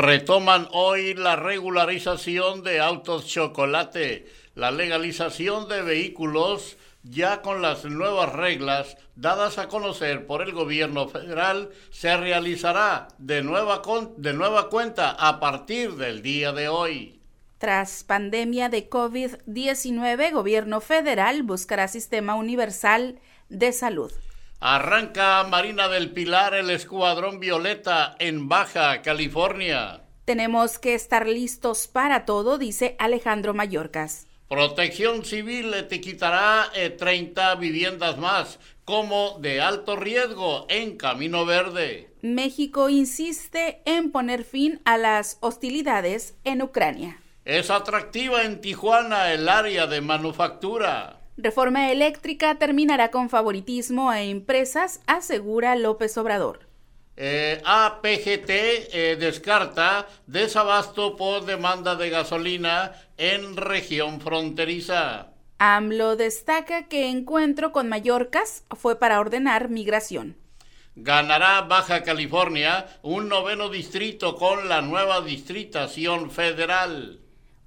Retoman hoy la regularización de autos chocolate, la legalización de vehículos ya con las nuevas reglas dadas a conocer por el gobierno federal, se realizará de nueva, de nueva cuenta a partir del día de hoy. Tras pandemia de COVID-19, gobierno federal buscará sistema universal de salud. Arranca Marina del Pilar el Escuadrón Violeta en Baja California. Tenemos que estar listos para todo, dice Alejandro Mayorkas. Protección Civil te quitará 30 eh, viviendas más como de alto riesgo en Camino Verde. México insiste en poner fin a las hostilidades en Ucrania. Es atractiva en Tijuana el área de manufactura. Reforma eléctrica terminará con favoritismo a empresas, asegura López Obrador. Eh, APGT eh, descarta desabasto por demanda de gasolina en región fronteriza. AMLO destaca que encuentro con Mallorcas fue para ordenar migración. Ganará Baja California un noveno distrito con la nueva distritación federal.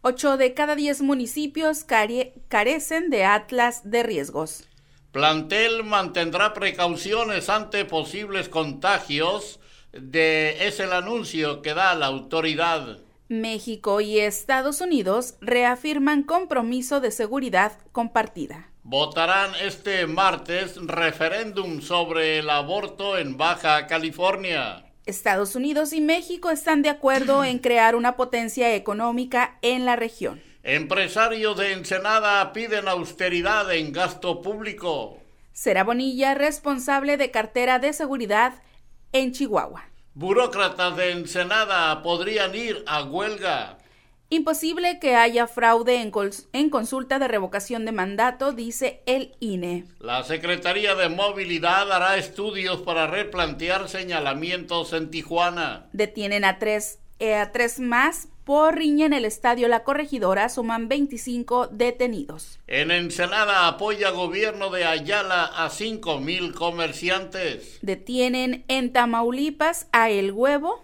Ocho de cada diez municipios carecen de atlas de riesgos. Plantel mantendrá precauciones ante posibles contagios. De, es el anuncio que da la autoridad. México y Estados Unidos reafirman compromiso de seguridad compartida. Votarán este martes referéndum sobre el aborto en Baja California. Estados Unidos y México están de acuerdo en crear una potencia económica en la región. Empresarios de Ensenada piden austeridad en gasto público. Será Bonilla responsable de cartera de seguridad en Chihuahua. Burócratas de Ensenada podrían ir a huelga. Imposible que haya fraude en, consulta de revocación de mandato, dice el INE. La Secretaría de Movilidad hará estudios para replantear señalamientos en Tijuana. Detienen a tres, eh, a tres más por riña en el estadio La Corregidora suman 25 detenidos. En Ensenada apoya gobierno de Ayala a 5 mil comerciantes. Detienen en Tamaulipas a El Huevo,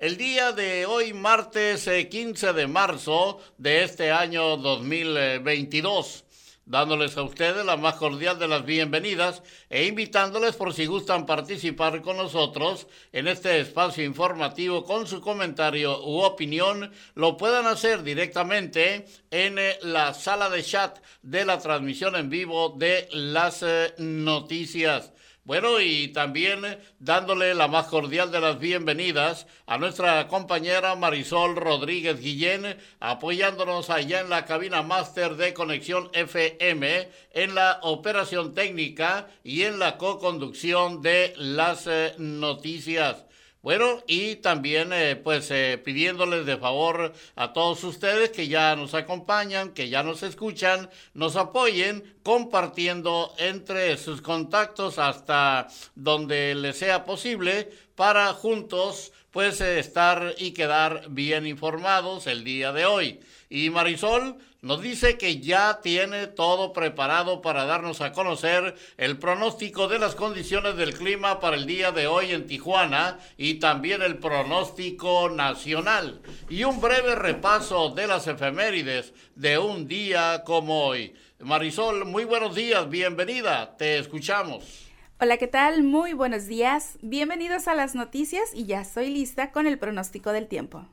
el día de hoy, martes 15 eh, de marzo de este año 2022 dándoles a ustedes la más cordial de las bienvenidas e invitándoles por si gustan participar con nosotros en este espacio informativo con su comentario u opinión, lo puedan hacer directamente en eh, la sala de chat de la transmisión en vivo de las eh, noticias. Bueno, y también dándole la más cordial de las bienvenidas a nuestra compañera Marisol Rodríguez Guillén, apoyándonos allá en la cabina máster de Conexión FM, en la operación técnica y en la co-conducción de las eh, noticias. Bueno, y también eh, pues eh, pidiéndoles de favor a todos ustedes que ya nos acompañan, que ya nos escuchan, nos apoyen compartiendo entre sus contactos hasta donde les sea posible para juntos pues estar y quedar bien informados el día de hoy. Y Marisol, nos dice que ya tiene todo preparado para darnos a conocer el pronóstico de las condiciones del clima para el día de hoy en Tijuana y también el pronóstico nacional y un breve repaso de las efemérides de un día como hoy. Marisol, muy buenos días, bienvenida, te escuchamos. Hola, ¿qué tal? Muy buenos días. Bienvenidos a las noticias y ya estoy lista con el pronóstico del tiempo.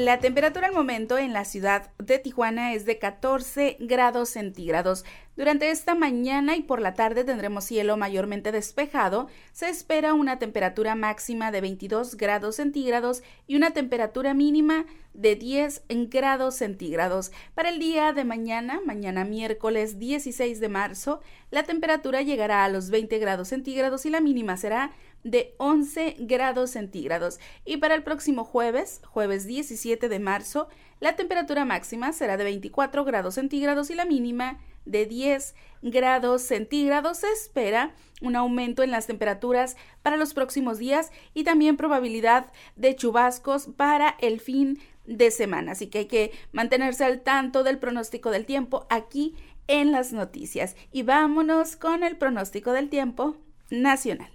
La temperatura al momento en la ciudad de Tijuana es de 14 grados centígrados. Durante esta mañana y por la tarde tendremos cielo mayormente despejado. Se espera una temperatura máxima de 22 grados centígrados y una temperatura mínima de 10 grados centígrados. Para el día de mañana, mañana miércoles 16 de marzo, la temperatura llegará a los 20 grados centígrados y la mínima será de 11 grados centígrados. Y para el próximo jueves, jueves 17 de marzo, la temperatura máxima será de 24 grados centígrados y la mínima de 10 grados centígrados. Se espera un aumento en las temperaturas para los próximos días y también probabilidad de chubascos para el fin de semana. Así que hay que mantenerse al tanto del pronóstico del tiempo aquí en las noticias. Y vámonos con el pronóstico del tiempo nacional.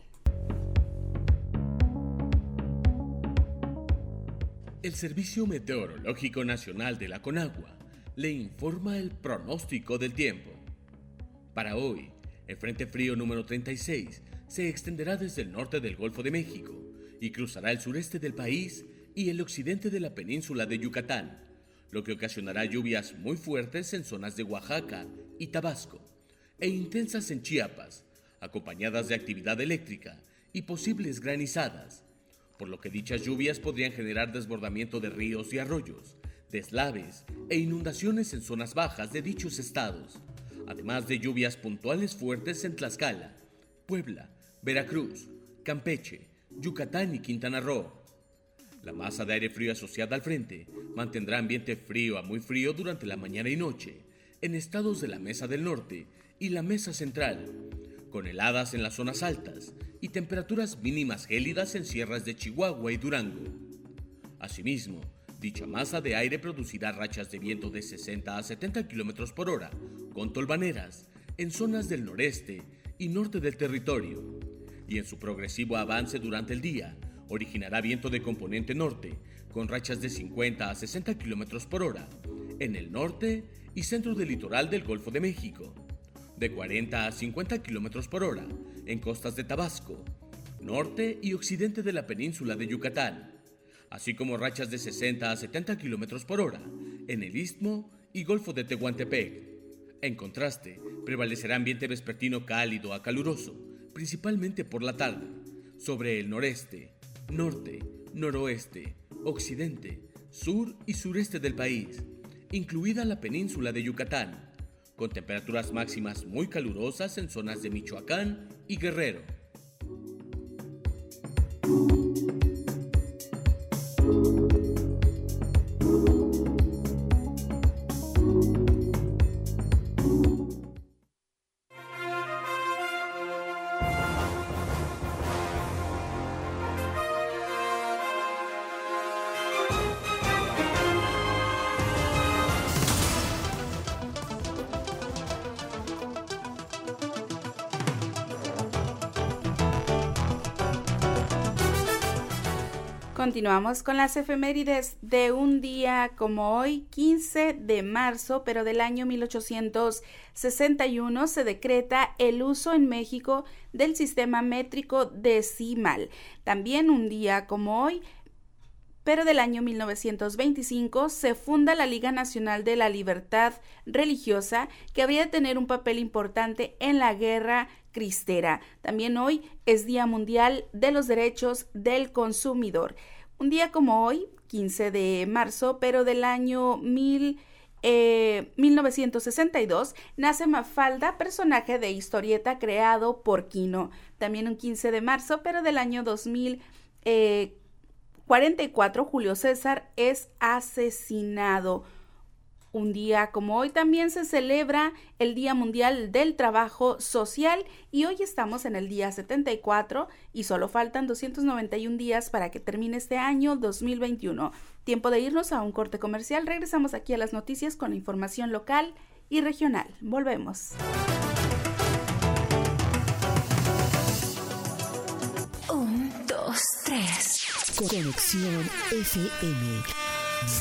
El Servicio Meteorológico Nacional de la Conagua le informa el pronóstico del tiempo. Para hoy, el Frente Frío número 36 se extenderá desde el norte del Golfo de México y cruzará el sureste del país y el occidente de la península de Yucatán, lo que ocasionará lluvias muy fuertes en zonas de Oaxaca y Tabasco e intensas en Chiapas, acompañadas de actividad eléctrica y posibles granizadas, por lo que dichas lluvias podrían generar desbordamiento de ríos y arroyos, deslaves e inundaciones en zonas bajas de dichos estados, además de lluvias puntuales fuertes en Tlaxcala, Puebla, Veracruz, Campeche, Yucatán y Quintana Roo. La masa de aire frío asociada al frente mantendrá ambiente frío a muy frío durante la mañana y noche en estados de la Mesa del Norte y la Mesa Central, con heladas en las zonas altas y temperaturas mínimas gélidas en sierras de Chihuahua y Durango. Asimismo, Dicha masa de aire producirá rachas de viento de 60 a 70 km por hora, con tolvaneras, en zonas del noreste y norte del territorio. Y en su progresivo avance durante el día, originará viento de componente norte, con rachas de 50 a 60 km por hora, en el norte y centro del litoral del Golfo de México, de 40 a 50 km por hora, en costas de Tabasco, norte y occidente de la península de Yucatán, así como rachas de 60 a 70 km por hora en el Istmo y Golfo de Tehuantepec. En contraste, prevalecerá ambiente vespertino cálido a caluroso, principalmente por la tarde, sobre el noreste, norte, noroeste, occidente, sur y sureste del país, incluida la península de Yucatán, con temperaturas máximas muy calurosas en zonas de Michoacán y Guerrero. Continuamos con las efemérides de un día como hoy, 15 de marzo, pero del año 1861 se decreta el uso en México del sistema métrico decimal. También un día como hoy, pero del año 1925 se funda la Liga Nacional de la Libertad Religiosa, que habría de tener un papel importante en la guerra cristera. También hoy es Día Mundial de los Derechos del Consumidor. Un día como hoy, 15 de marzo, pero del año 1962, eh, nace Mafalda, personaje de historieta creado por Kino. También un 15 de marzo, pero del año 2044, eh, Julio César es asesinado. Un día como hoy también se celebra el Día Mundial del Trabajo Social y hoy estamos en el día 74 y solo faltan 291 días para que termine este año 2021. Tiempo de irnos a un corte comercial. Regresamos aquí a las noticias con la información local y regional. Volvemos. Un, dos, tres. Conexión FM.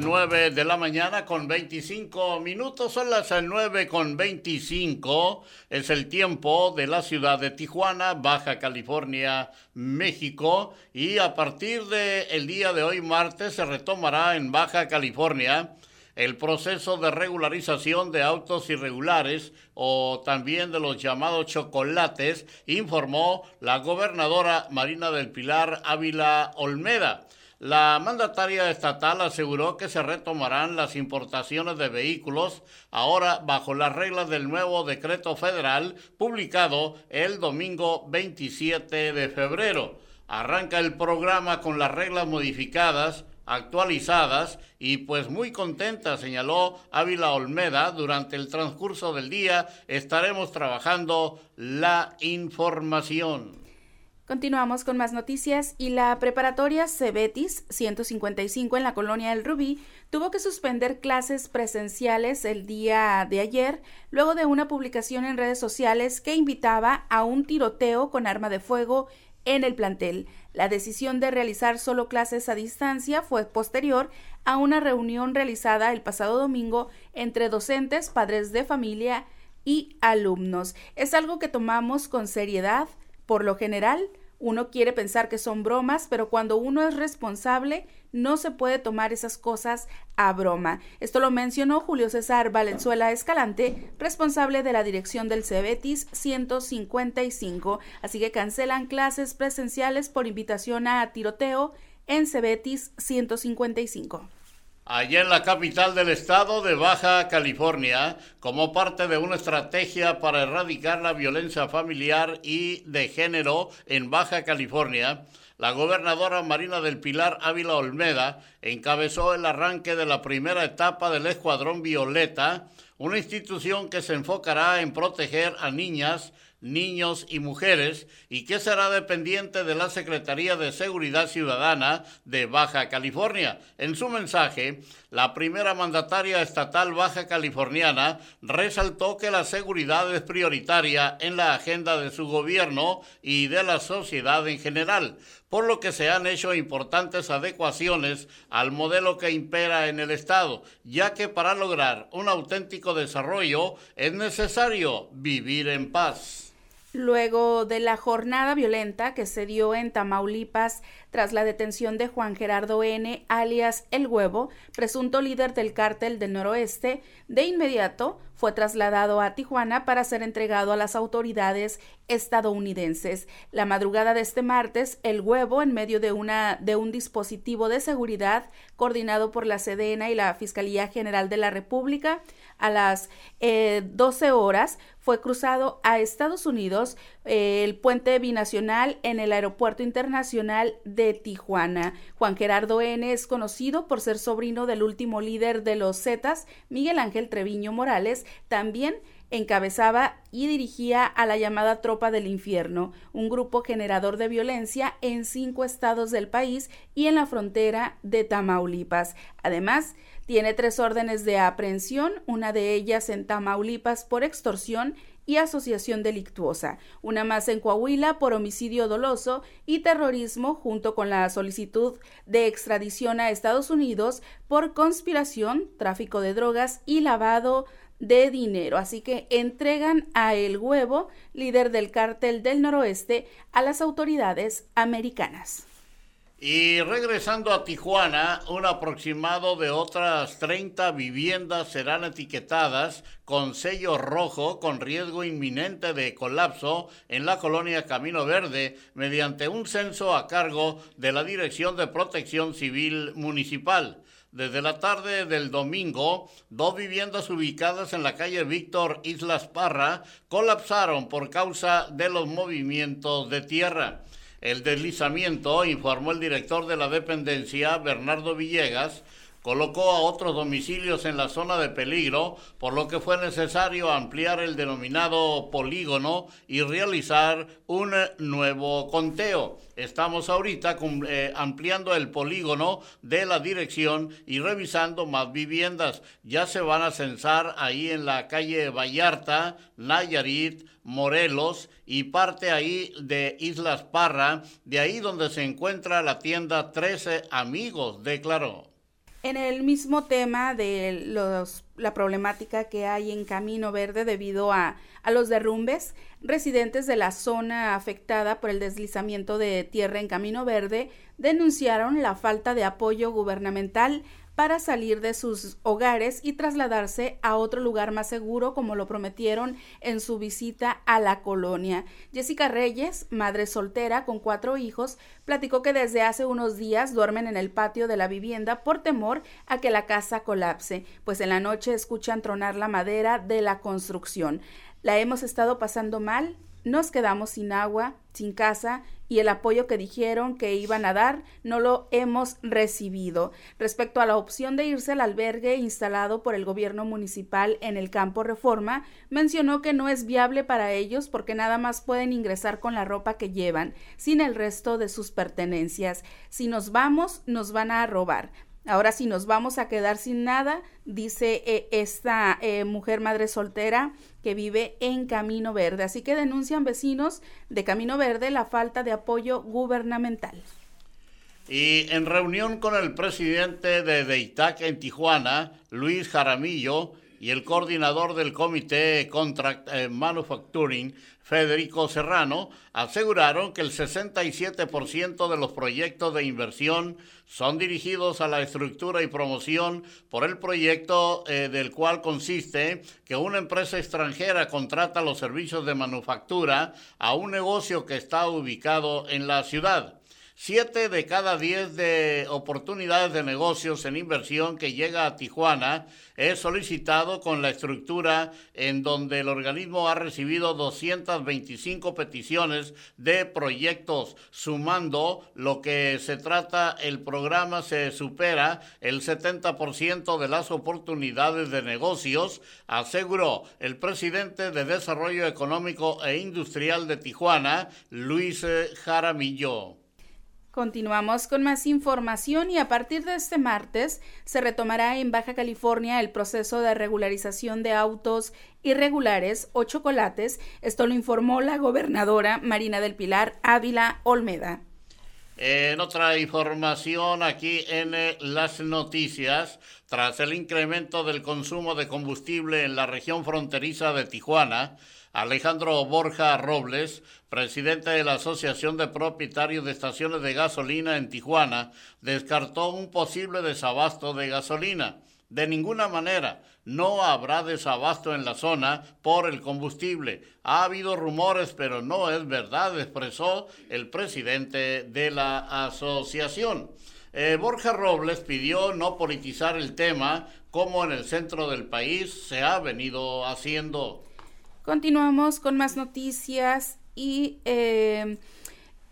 9 de la mañana con 25 minutos, son las eh, 9 con 25, es el tiempo de la ciudad de Tijuana, Baja California, México, y a partir del el día de hoy, martes, se retomará en Baja California el proceso de regularización de autos irregulares o también de los llamados chocolates, informó la gobernadora Marina del Pilar Ávila Olmeda. La mandataria estatal aseguró que se retomarán las importaciones de vehículos ahora bajo las reglas del nuevo decreto federal publicado el domingo 27 de febrero. Arranca el programa con las reglas modificadas actualizadas y pues muy contenta, señaló Ávila Olmeda, durante el transcurso del día estaremos trabajando la información. Continuamos con más noticias y la preparatoria Cebetis 155 en la colonia El Rubí tuvo que suspender clases presenciales el día de ayer luego de una publicación en redes sociales que invitaba a un tiroteo con arma de fuego en el plantel. La decisión de realizar solo clases a distancia fue posterior a una reunión realizada el pasado domingo entre docentes, padres de familia y alumnos. Es algo que tomamos con seriedad. Por lo general, uno quiere pensar que son bromas, pero cuando uno es responsable, no se puede tomar esas cosas a broma. Esto lo mencionó Julio César Valenzuela Escalante, responsable de la dirección del Cebetis 155. Así que cancelan clases presenciales por invitación a tiroteo en Cebetis 155. Allá en la capital del estado de Baja California, como parte de una estrategia para erradicar la violencia familiar y de género en Baja California, la gobernadora Marina del Pilar Ávila Olmeda encabezó el arranque de la primera etapa del Escuadrón Violeta, una institución que se enfocará en proteger a niñas, niños y mujeres y que será dependiente de la Secretaría de Seguridad Ciudadana de Baja California. En su mensaje, la primera mandataria estatal baja californiana resaltó que la seguridad es prioritaria en la agenda de su gobierno y de la sociedad en general, por lo que se han hecho importantes adecuaciones al modelo que impera en el Estado, ya que para lograr un auténtico desarrollo es necesario vivir en paz. Luego de la jornada violenta que se dio en Tamaulipas tras la detención de Juan Gerardo N., alias El Huevo, presunto líder del cártel del noroeste, de inmediato fue trasladado a Tijuana para ser entregado a las autoridades estadounidenses. La madrugada de este martes, el huevo, en medio de, una, de un dispositivo de seguridad coordinado por la Sedena y la Fiscalía General de la República, a las eh, 12 horas fue cruzado a Estados Unidos eh, el puente binacional en el Aeropuerto Internacional Tijuana. Juan Gerardo N. es conocido por ser sobrino del último líder de los Zetas, Miguel Ángel Treviño Morales, también encabezaba y dirigía a la llamada Tropa del Infierno, un grupo generador de violencia en cinco estados del país y en la frontera de Tamaulipas. Además, tiene tres órdenes de aprehensión, una de ellas en Tamaulipas por extorsión y asociación delictuosa, una más en Coahuila por homicidio doloso y terrorismo junto con la solicitud de extradición a Estados Unidos por conspiración, tráfico de drogas y lavado de dinero. Así que entregan a El Huevo, líder del cártel del noroeste, a las autoridades americanas. Y regresando a Tijuana, un aproximado de otras 30 viviendas serán etiquetadas con sello rojo con riesgo inminente de colapso en la colonia Camino Verde mediante un censo a cargo de la Dirección de Protección Civil Municipal. Desde la tarde del domingo, dos viviendas ubicadas en la calle Víctor Islas Parra colapsaron por causa de los movimientos de tierra. El deslizamiento, informó el director de la dependencia, Bernardo Villegas, colocó a otros domicilios en la zona de peligro, por lo que fue necesario ampliar el denominado polígono y realizar un nuevo conteo. Estamos ahorita eh, ampliando el polígono de la dirección y revisando más viviendas. Ya se van a censar ahí en la calle Vallarta, Nayarit, Morelos y parte ahí de Islas Parra, de ahí donde se encuentra la tienda 13 Amigos, declaró. En el mismo tema de los, la problemática que hay en Camino Verde debido a, a los derrumbes, residentes de la zona afectada por el deslizamiento de tierra en Camino Verde denunciaron la falta de apoyo gubernamental para salir de sus hogares y trasladarse a otro lugar más seguro como lo prometieron en su visita a la colonia. Jessica Reyes, madre soltera con cuatro hijos, platicó que desde hace unos días duermen en el patio de la vivienda por temor a que la casa colapse, pues en la noche escuchan tronar la madera de la construcción. La hemos estado pasando mal, nos quedamos sin agua, sin casa y el apoyo que dijeron que iban a dar no lo hemos recibido. Respecto a la opción de irse al albergue instalado por el gobierno municipal en el campo Reforma, mencionó que no es viable para ellos porque nada más pueden ingresar con la ropa que llevan, sin el resto de sus pertenencias. Si nos vamos, nos van a robar. Ahora si nos vamos a quedar sin nada, dice eh, esta eh, mujer madre soltera que vive en Camino Verde. Así que denuncian vecinos de Camino Verde la falta de apoyo gubernamental. Y en reunión con el presidente de DEITAC en Tijuana, Luis Jaramillo, y el coordinador del Comité Contract eh, Manufacturing, Federico Serrano, aseguraron que el 67% de los proyectos de inversión son dirigidos a la estructura y promoción por el proyecto eh, del cual consiste que una empresa extranjera contrata los servicios de manufactura a un negocio que está ubicado en la ciudad. Siete de cada diez de oportunidades de negocios en inversión que llega a Tijuana es solicitado con la estructura en donde el organismo ha recibido 225 peticiones de proyectos, sumando lo que se trata, el programa se supera el 70% de las oportunidades de negocios, aseguró el presidente de Desarrollo Económico e Industrial de Tijuana, Luis Jaramillo. Continuamos con más información y a partir de este martes se retomará en Baja California el proceso de regularización de autos irregulares o chocolates. Esto lo informó la gobernadora Marina del Pilar Ávila Olmeda. En otra información aquí en eh, las noticias, tras el incremento del consumo de combustible en la región fronteriza de Tijuana, Alejandro Borja Robles, presidente de la Asociación de Propietarios de Estaciones de Gasolina en Tijuana, descartó un posible desabasto de gasolina. De ninguna manera, no habrá desabasto en la zona por el combustible. Ha habido rumores, pero no es verdad, expresó el presidente de la asociación. Eh, Borja Robles pidió no politizar el tema como en el centro del país se ha venido haciendo. Continuamos con más noticias y eh,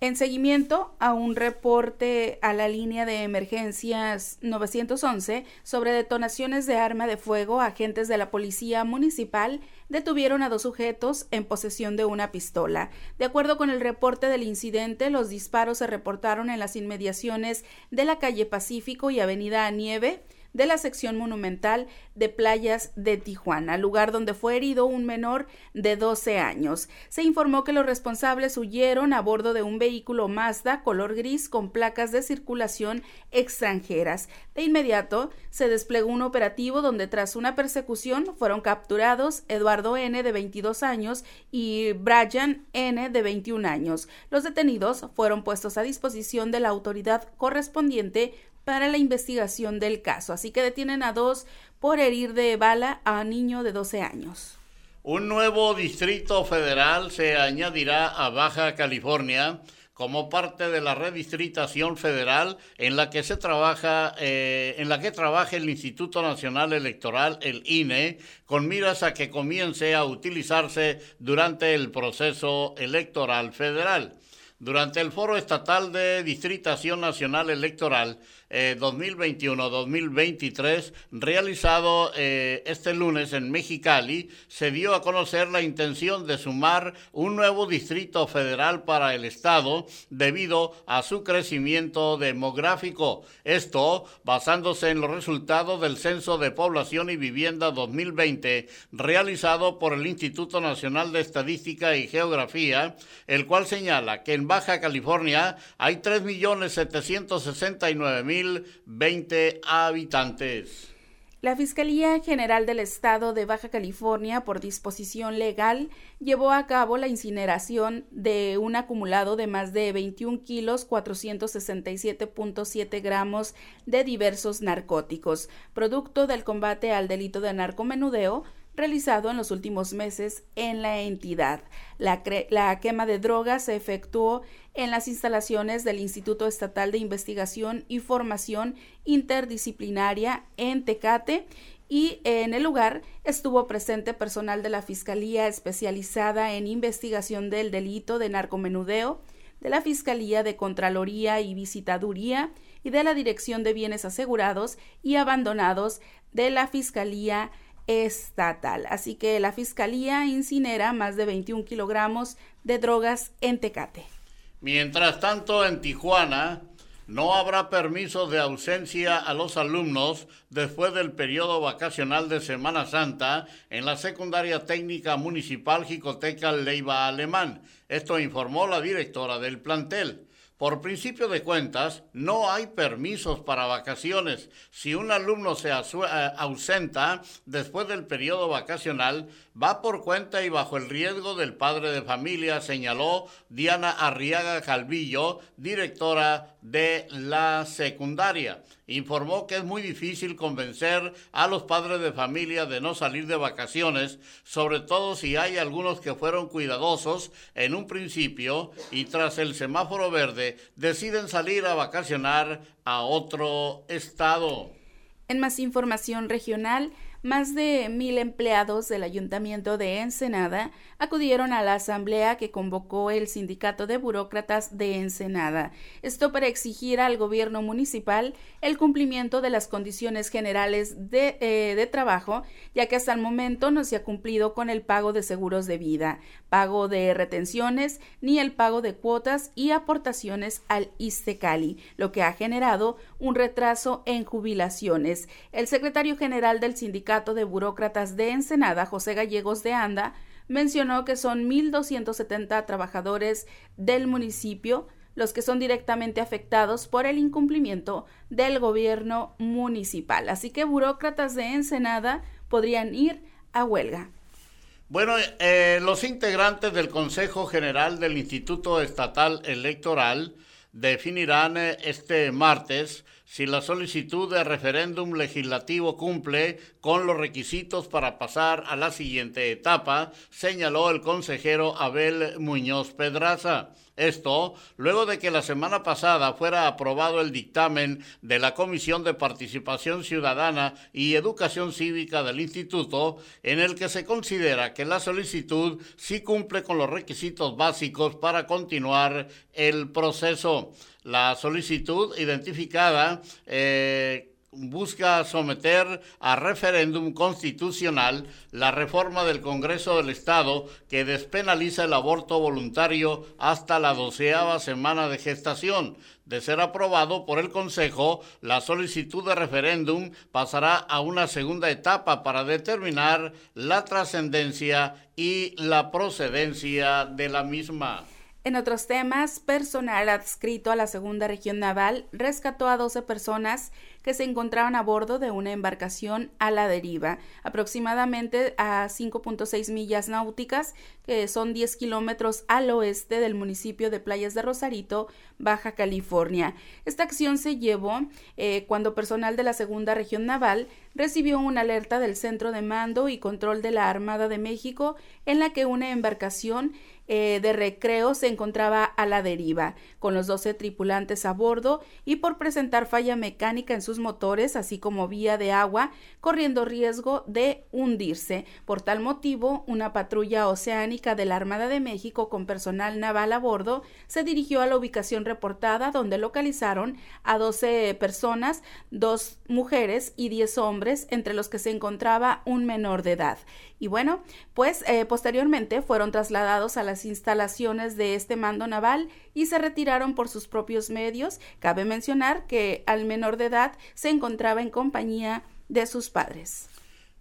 en seguimiento a un reporte a la línea de emergencias 911 sobre detonaciones de arma de fuego, agentes de la policía municipal detuvieron a dos sujetos en posesión de una pistola. De acuerdo con el reporte del incidente, los disparos se reportaron en las inmediaciones de la calle Pacífico y Avenida Nieve de la sección monumental de playas de Tijuana, lugar donde fue herido un menor de 12 años. Se informó que los responsables huyeron a bordo de un vehículo Mazda color gris con placas de circulación extranjeras. De inmediato se desplegó un operativo donde tras una persecución fueron capturados Eduardo N de 22 años y Brian N de 21 años. Los detenidos fueron puestos a disposición de la autoridad correspondiente para la investigación del caso. Así que detienen a dos por herir de bala a un niño de 12 años. Un nuevo distrito federal se añadirá a Baja California como parte de la redistritación federal en la que se trabaja, eh, en la que trabaja el Instituto Nacional Electoral, el INE, con miras a que comience a utilizarse durante el proceso electoral federal. Durante el Foro Estatal de Distritación Nacional Electoral 2021-2023, eh, realizado eh, este lunes en Mexicali, se dio a conocer la intención de sumar un nuevo distrito federal para el Estado debido a su crecimiento demográfico. Esto basándose en los resultados del Censo de Población y Vivienda 2020 realizado por el Instituto Nacional de Estadística y Geografía, el cual señala que en Baja California hay 3.769.000 20 habitantes. La Fiscalía General del Estado de Baja California, por disposición legal, llevó a cabo la incineración de un acumulado de más de 21 kilos 467.7 gramos de diversos narcóticos, producto del combate al delito de narcomenudeo, realizado en los últimos meses en la entidad. La, quema de drogas se efectuó en las instalaciones del Instituto Estatal de Investigación y Formación Interdisciplinaria en Tecate y en el lugar estuvo presente personal de la Fiscalía especializada en investigación del delito de narcomenudeo, de la Fiscalía de Contraloría y Visitaduría y de la Dirección de Bienes Asegurados y Abandonados de la Fiscalía estatal. Así que la Fiscalía incinera más de 21 kilogramos de drogas en Tecate. Mientras tanto, en Tijuana no habrá permiso de ausencia a los alumnos después del periodo vacacional de Semana Santa en la secundaria técnica municipal Jicoteca Leiva Alemán. Esto informó la directora del plantel. Por principio de cuentas, no hay permisos para vacaciones. Si un alumno se eh, ausenta después del periodo vacacional, va por cuenta y bajo el riesgo del padre de familia, señaló Diana Arriaga Calvillo, directora de la secundaria informó que es muy difícil convencer a los padres de familia de no salir de vacaciones, sobre todo si hay algunos que fueron cuidadosos en un principio y tras el semáforo verde deciden salir a vacacionar a otro estado. En más información regional, más de mil empleados del Ayuntamiento de Ensenada acudieron a la asamblea que convocó el Sindicato de Burócratas de Ensenada. Esto para exigir al gobierno municipal el cumplimiento de las condiciones generales de, eh, de trabajo, ya que hasta el momento no se ha cumplido con el pago de seguros de vida, pago de retenciones, ni el pago de cuotas y aportaciones al ISTECALI, lo que ha generado un retraso en jubilaciones. El secretario general del de Burócratas de Ensenada, José Gallegos de Anda, mencionó que son 1.270 trabajadores del municipio los que son directamente afectados por el incumplimiento del gobierno municipal. Así que burócratas de Ensenada podrían ir a huelga. Bueno, eh, los integrantes del Consejo General del Instituto Estatal Electoral definirán eh, este martes si la solicitud de referéndum legislativo cumple con los requisitos para pasar a la siguiente etapa, señaló el consejero Abel Muñoz Pedraza. Esto luego de que la semana pasada fuera aprobado el dictamen de la Comisión de Participación Ciudadana y Educación Cívica del Instituto, en el que se considera que la solicitud sí cumple con los requisitos básicos para continuar el proceso. La solicitud identificada eh, busca someter a referéndum constitucional la reforma del Congreso del Estado que despenaliza el aborto voluntario hasta la doceava semana de gestación. De ser aprobado por el Consejo, la solicitud de referéndum pasará a una segunda etapa para determinar la trascendencia y la procedencia de la misma. En otros temas, personal adscrito a la Segunda Región Naval rescató a 12 personas que se encontraban a bordo de una embarcación a la deriva, aproximadamente a 5.6 millas náuticas, que son 10 kilómetros al oeste del municipio de Playas de Rosarito, Baja California. Esta acción se llevó eh, cuando personal de la Segunda Región Naval recibió una alerta del Centro de Mando y Control de la Armada de México en la que una embarcación eh, de recreo se encontraba a la deriva, con los 12 tripulantes a bordo y por presentar falla mecánica en sus motores, así como vía de agua, corriendo riesgo de hundirse. Por tal motivo, una patrulla oceánica de la Armada de México con personal naval a bordo se dirigió a la ubicación reportada donde localizaron a 12 personas, dos mujeres y 10 hombres, entre los que se encontraba un menor de edad. Y bueno, pues eh, posteriormente fueron trasladados a las instalaciones de este mando naval y se retiraron por sus propios medios. Cabe mencionar que al menor de edad se encontraba en compañía de sus padres.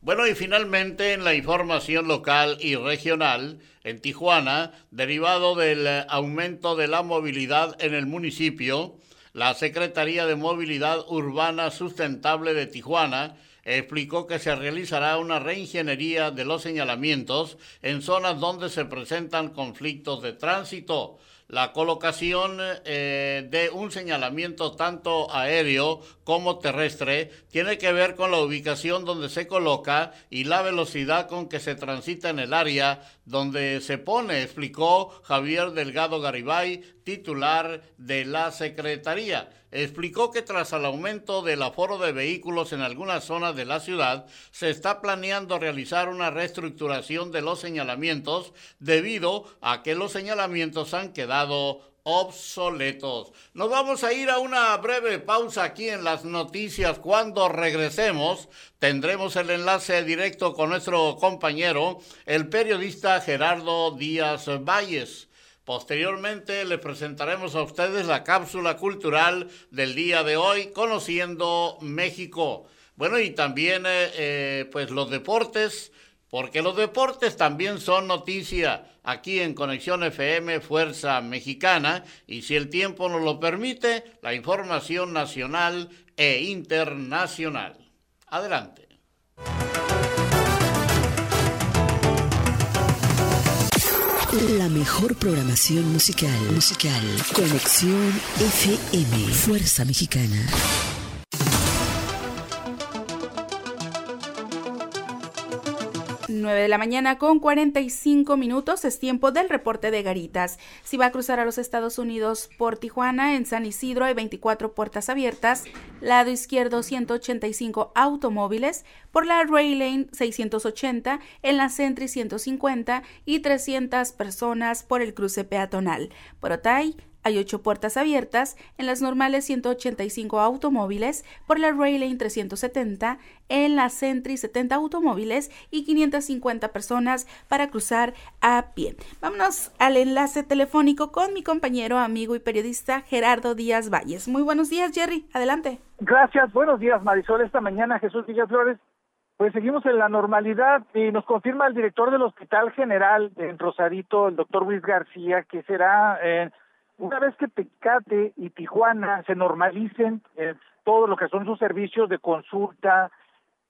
Bueno, y finalmente en la información local y regional, en Tijuana, derivado del aumento de la movilidad en el municipio, la Secretaría de Movilidad Urbana Sustentable de Tijuana explicó que se realizará una reingeniería de los señalamientos en zonas donde se presentan conflictos de tránsito la colocación eh, de un señalamiento tanto aéreo como terrestre tiene que ver con la ubicación donde se coloca y la velocidad con que se transita en el área donde se pone, explicó Javier Delgado Garibay, titular de la Secretaría. Explicó que tras el aumento del aforo de vehículos en algunas zonas de la ciudad, se está planeando realizar una reestructuración de los señalamientos debido a que los señalamientos han quedado obsoletos. Nos vamos a ir a una breve pausa aquí en las noticias. Cuando regresemos, tendremos el enlace directo con nuestro compañero, el periodista Gerardo Díaz Valles. Posteriormente le presentaremos a ustedes la cápsula cultural del día de hoy, Conociendo México. Bueno, y también eh, eh, pues los deportes, porque los deportes también son noticia aquí en Conexión FM Fuerza Mexicana y si el tiempo nos lo permite, la información nacional e internacional. Adelante. La mejor programación musical. Musical. Conexión FM. Fuerza Mexicana. De la mañana con 45 minutos es tiempo del reporte de Garitas. Si va a cruzar a los Estados Unidos por Tijuana, en San Isidro hay 24 puertas abiertas, lado izquierdo 185 automóviles, por la Rail Lane 680, en la Sentry 150 y 300 personas por el cruce peatonal. Por Otay hay ocho puertas abiertas en las normales 185 automóviles, por la Rail 370, en la Sentry 70 automóviles y 550 personas para cruzar a pie. Vámonos al enlace telefónico con mi compañero, amigo y periodista Gerardo Díaz Valles. Muy buenos días, Jerry. Adelante. Gracias. Buenos días, Marisol. Esta mañana Jesús Villaflores. Pues seguimos en la normalidad y nos confirma el director del Hospital General en Rosarito, el doctor Luis García, que será eh, una vez que Tecate y Tijuana se normalicen eh, todo lo que son sus servicios de consulta,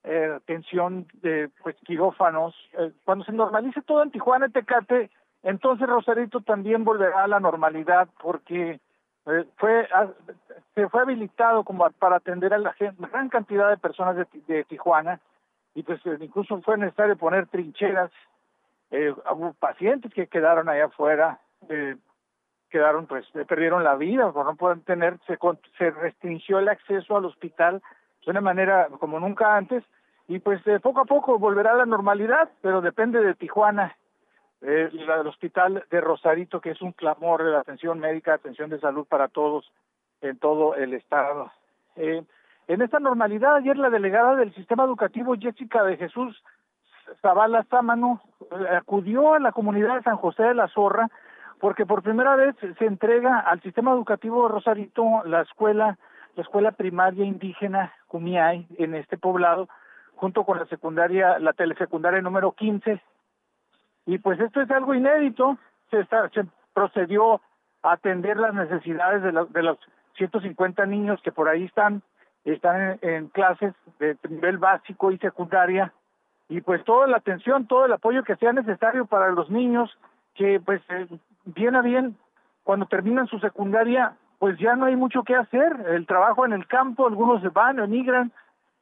eh, atención de pues quirófanos, eh, cuando se normalice todo en Tijuana y Tecate, entonces Rosarito también volverá a la normalidad porque eh, fue se fue habilitado como para atender a la gran cantidad de personas de, de Tijuana y pues incluso fue necesario poner trincheras, hubo pacientes que quedaron allá afuera, eh, quedaron, pues, perdieron la vida, por no pueden tener, se, se restringió el acceso al hospital de una manera como nunca antes, y pues poco a poco volverá a la normalidad, pero depende de Tijuana, eh, el hospital de Rosarito, que es un clamor de la atención médica, atención de salud para todos en todo el estado. Eh, en esta normalidad, ayer la delegada del sistema educativo, Jessica de Jesús Zavala Sámano, eh, acudió a la comunidad de San José de la Zorra porque por primera vez se entrega al sistema educativo Rosarito la escuela, la escuela primaria indígena Cumiay en este poblado, junto con la secundaria, la telesecundaria número 15. Y pues esto es algo inédito, se, está, se procedió a atender las necesidades de, de los 150 niños que por ahí están, están en, en clases de nivel básico y secundaria, y pues toda la atención, todo el apoyo que sea necesario para los niños que pues eh, bien a bien, cuando terminan su secundaria, pues ya no hay mucho que hacer, el trabajo en el campo, algunos se van, emigran,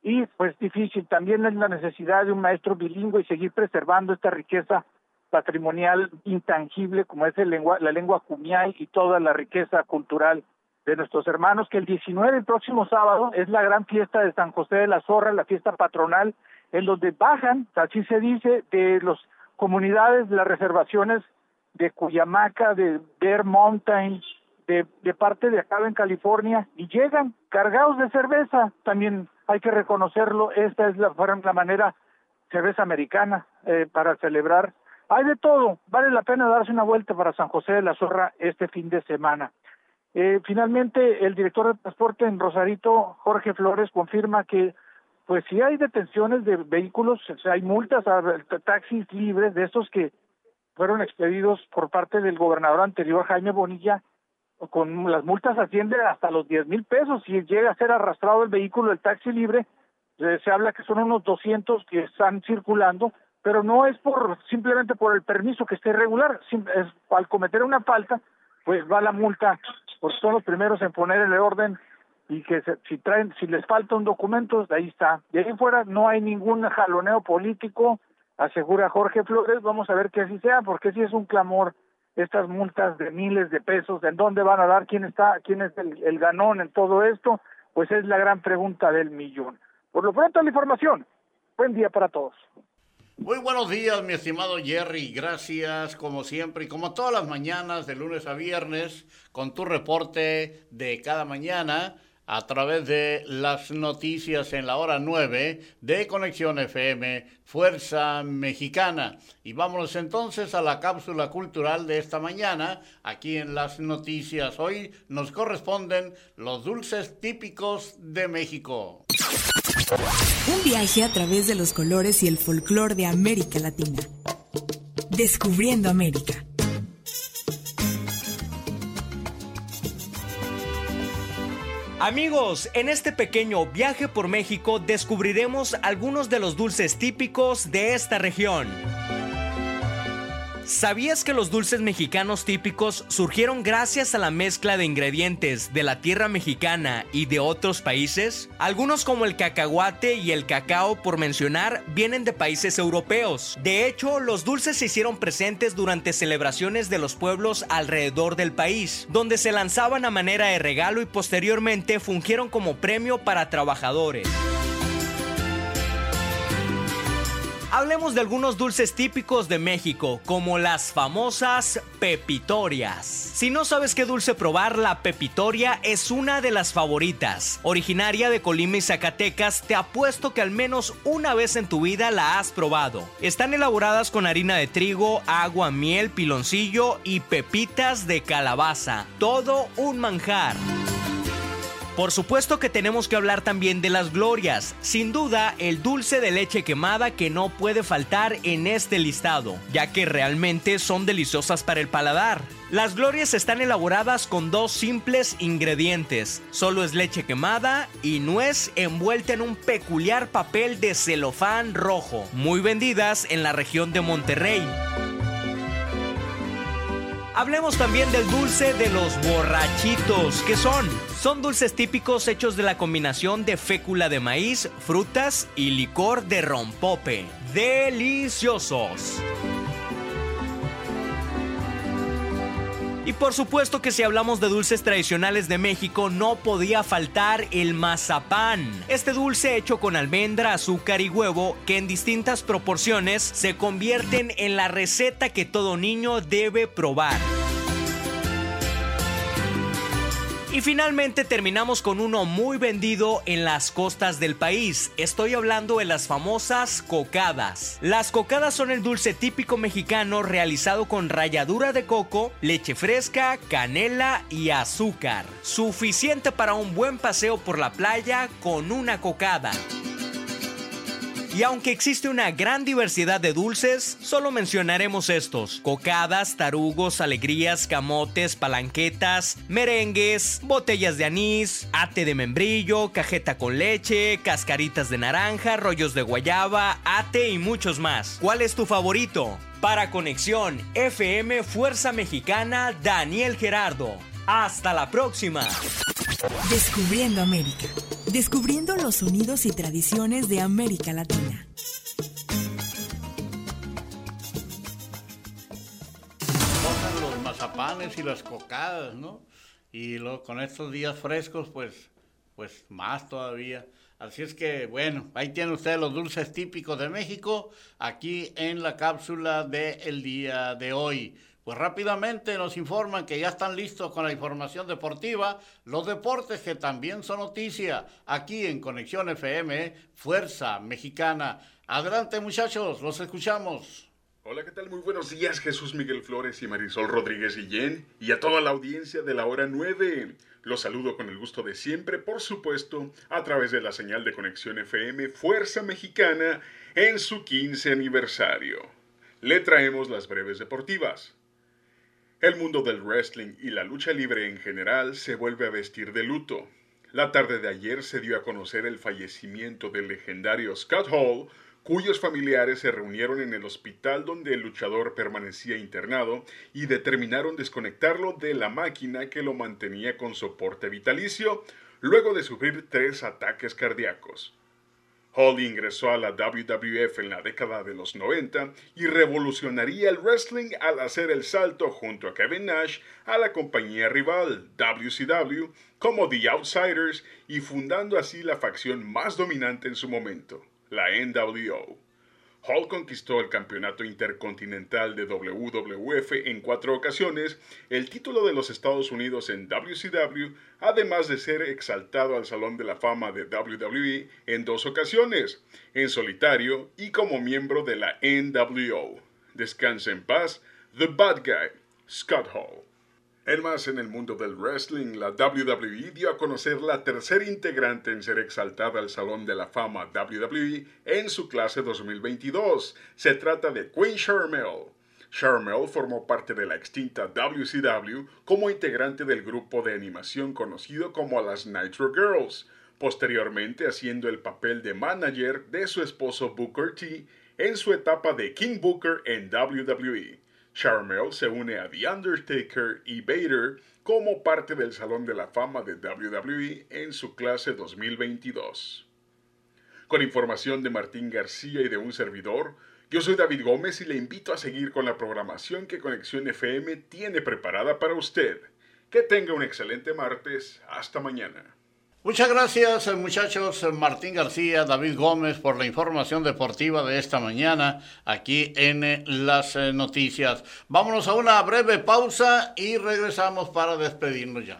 y pues difícil, también es la necesidad de un maestro bilingüe y seguir preservando esta riqueza patrimonial intangible como es el lengua, la lengua cumiay y toda la riqueza cultural de nuestros hermanos, que el 19, el próximo sábado, es la gran fiesta de San José de la Zorra, la fiesta patronal, en donde bajan, así se dice, de las comunidades, las reservaciones de Cuyamaca, de Bear Mountain, de, parte de acá en California, y llegan cargados de cerveza, también hay que reconocerlo, esta es la, la manera cerveza americana eh, para celebrar. Hay de todo, vale la pena darse una vuelta para San José de la Zorra este fin de semana. Eh, finalmente, el director de transporte en Rosarito, Jorge Flores, confirma que pues si hay detenciones de vehículos, hay multas a taxis libres de estos que fueron expedidos por parte del gobernador anterior, Jaime Bonilla, con las multas ascienden hasta los 10 mil pesos. Si llega a ser arrastrado el vehículo del taxi libre, eh, se habla que son unos 200 que están circulando, pero no es por simplemente por el permiso que esté irregular, al cometer una falta, pues va la multa, porque son los primeros en poner el orden y que si traen, si les falta un documento, ahí está. De ahí fuera no hay ningún jaloneo político, asegura Jorge Flores, vamos a ver que así sea, porque si es un clamor estas multas de miles de pesos, ¿en dónde van a dar? ¿Quién está, quién es el, el ganón en todo esto? Pues es la gran pregunta del millón. Por lo pronto la información. Buen día para todos. Muy buenos días, mi estimado Jerry. Gracias, como siempre, y como todas las mañanas, de lunes a viernes, con tu reporte de cada mañana a través de las noticias en la hora 9 de Conexión FM Fuerza Mexicana. Y vámonos entonces a la cápsula cultural de esta mañana. Aquí en las noticias hoy nos corresponden los dulces típicos de México. Un viaje a través de los colores y el folclor de América Latina. Descubriendo América. Amigos, en este pequeño viaje por México descubriremos algunos de los dulces típicos de esta región. ¿Sabías que los dulces mexicanos típicos surgieron gracias a la mezcla de ingredientes de la tierra mexicana y de otros países? Algunos como el cacahuate y el cacao, por mencionar, vienen de países europeos. De hecho, los dulces se hicieron presentes durante celebraciones de los pueblos alrededor del país, donde se lanzaban a manera de regalo y posteriormente fungieron como premio para trabajadores. Hablemos de algunos dulces típicos de México, como las famosas pepitorias. Si no sabes qué dulce probar, la pepitoria es una de las favoritas. Originaria de Colima y Zacatecas, te apuesto que al menos una vez en tu vida la has probado. Están elaboradas con harina de trigo, agua, miel, piloncillo y pepitas de calabaza. Todo un manjar. Por supuesto que tenemos que hablar también de las glorias, sin duda el dulce de leche quemada que no puede faltar en este listado, ya que realmente son deliciosas para el paladar. Las glorias están elaboradas con dos simples ingredientes, solo es leche quemada y nuez envuelta en un peculiar papel de celofán rojo, muy vendidas en la región de Monterrey. Hablemos también del dulce de los borrachitos. ¿Qué son? Son dulces típicos hechos de la combinación de fécula de maíz, frutas y licor de rompope. ¡Deliciosos! Y por supuesto que si hablamos de dulces tradicionales de México no podía faltar el mazapán. Este dulce hecho con almendra, azúcar y huevo que en distintas proporciones se convierten en la receta que todo niño debe probar. Y finalmente terminamos con uno muy vendido en las costas del país. Estoy hablando de las famosas cocadas. Las cocadas son el dulce típico mexicano realizado con ralladura de coco, leche fresca, canela y azúcar. Suficiente para un buen paseo por la playa con una cocada. Y aunque existe una gran diversidad de dulces, solo mencionaremos estos: cocadas, tarugos, alegrías, camotes, palanquetas, merengues, botellas de anís, ate de membrillo, cajeta con leche, cascaritas de naranja, rollos de guayaba, ate y muchos más. ¿Cuál es tu favorito? Para Conexión FM Fuerza Mexicana, Daniel Gerardo. Hasta la próxima. Descubriendo América. Descubriendo los sonidos y tradiciones de América Latina. mazapanes y las cocadas, ¿no? Y luego con estos días frescos, pues, pues más todavía. Así es que, bueno, ahí tienen ustedes los dulces típicos de México, aquí en la cápsula del día de hoy. Pues rápidamente nos informan que ya están listos con la información deportiva, los deportes que también son noticia, aquí en Conexión FM, Fuerza Mexicana. Adelante muchachos, los escuchamos. Hola, ¿qué tal? Muy buenos días, Jesús Miguel Flores y Marisol Rodríguez Guillén, y a toda la audiencia de la hora 9. Los saludo con el gusto de siempre, por supuesto, a través de la señal de Conexión FM Fuerza Mexicana en su 15 aniversario. Le traemos las breves deportivas. El mundo del wrestling y la lucha libre en general se vuelve a vestir de luto. La tarde de ayer se dio a conocer el fallecimiento del legendario Scott Hall, cuyos familiares se reunieron en el hospital donde el luchador permanecía internado y determinaron desconectarlo de la máquina que lo mantenía con soporte vitalicio luego de sufrir tres ataques cardíacos. Hall ingresó a la WWF en la década de los 90 y revolucionaría el wrestling al hacer el salto junto a Kevin Nash a la compañía rival WCW como The Outsiders y fundando así la facción más dominante en su momento, la NWO. Hall conquistó el campeonato intercontinental de WWF en cuatro ocasiones, el título de los Estados Unidos en WCW, además de ser exaltado al Salón de la Fama de WWE en dos ocasiones, en solitario y como miembro de la NWO. Descansa en paz, The Bad Guy, Scott Hall. En más en el mundo del wrestling, la WWE dio a conocer la tercera integrante en ser exaltada al Salón de la Fama WWE en su clase 2022. Se trata de Queen Charmel. Charmel formó parte de la extinta WCW como integrante del grupo de animación conocido como las Nitro Girls, posteriormente haciendo el papel de manager de su esposo Booker T en su etapa de King Booker en WWE. Charmel se une a The Undertaker y Vader como parte del Salón de la Fama de WWE en su clase 2022. Con información de Martín García y de un servidor, yo soy David Gómez y le invito a seguir con la programación que Conexión FM tiene preparada para usted. Que tenga un excelente martes. Hasta mañana. Muchas gracias eh, muchachos eh, Martín García, David Gómez por la información deportiva de esta mañana aquí en eh, las noticias. Vámonos a una breve pausa y regresamos para despedirnos ya.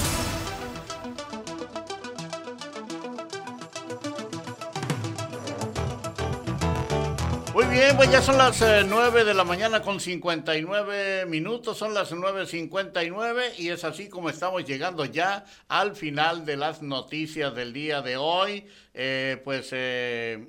Bien, pues ya son las 9 eh, de la mañana con 59 minutos, son las 9.59 y es así como estamos llegando ya al final de las noticias del día de hoy. Eh, pues eh,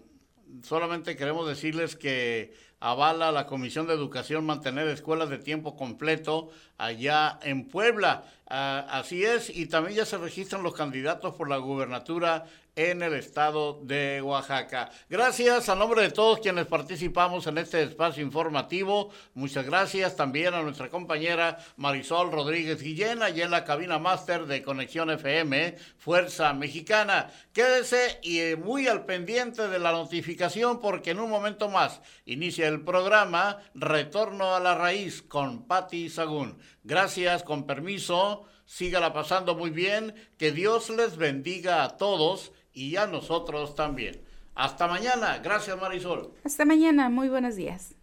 solamente queremos decirles que avala la Comisión de Educación mantener escuelas de tiempo completo allá en Puebla. Ah, así es, y también ya se registran los candidatos por la gubernatura en el estado de Oaxaca. Gracias a nombre de todos quienes participamos en este espacio informativo. Muchas gracias también a nuestra compañera Marisol Rodríguez Guillén, allá en la cabina máster de Conexión FM, Fuerza Mexicana. Quédese y eh, muy al pendiente de la notificación porque en un momento más inicia el programa Retorno a la Raíz con Patti Sagún. Gracias, con permiso. Sígala pasando muy bien. Que Dios les bendiga a todos y a nosotros también. Hasta mañana. Gracias, Marisol. Hasta mañana. Muy buenos días.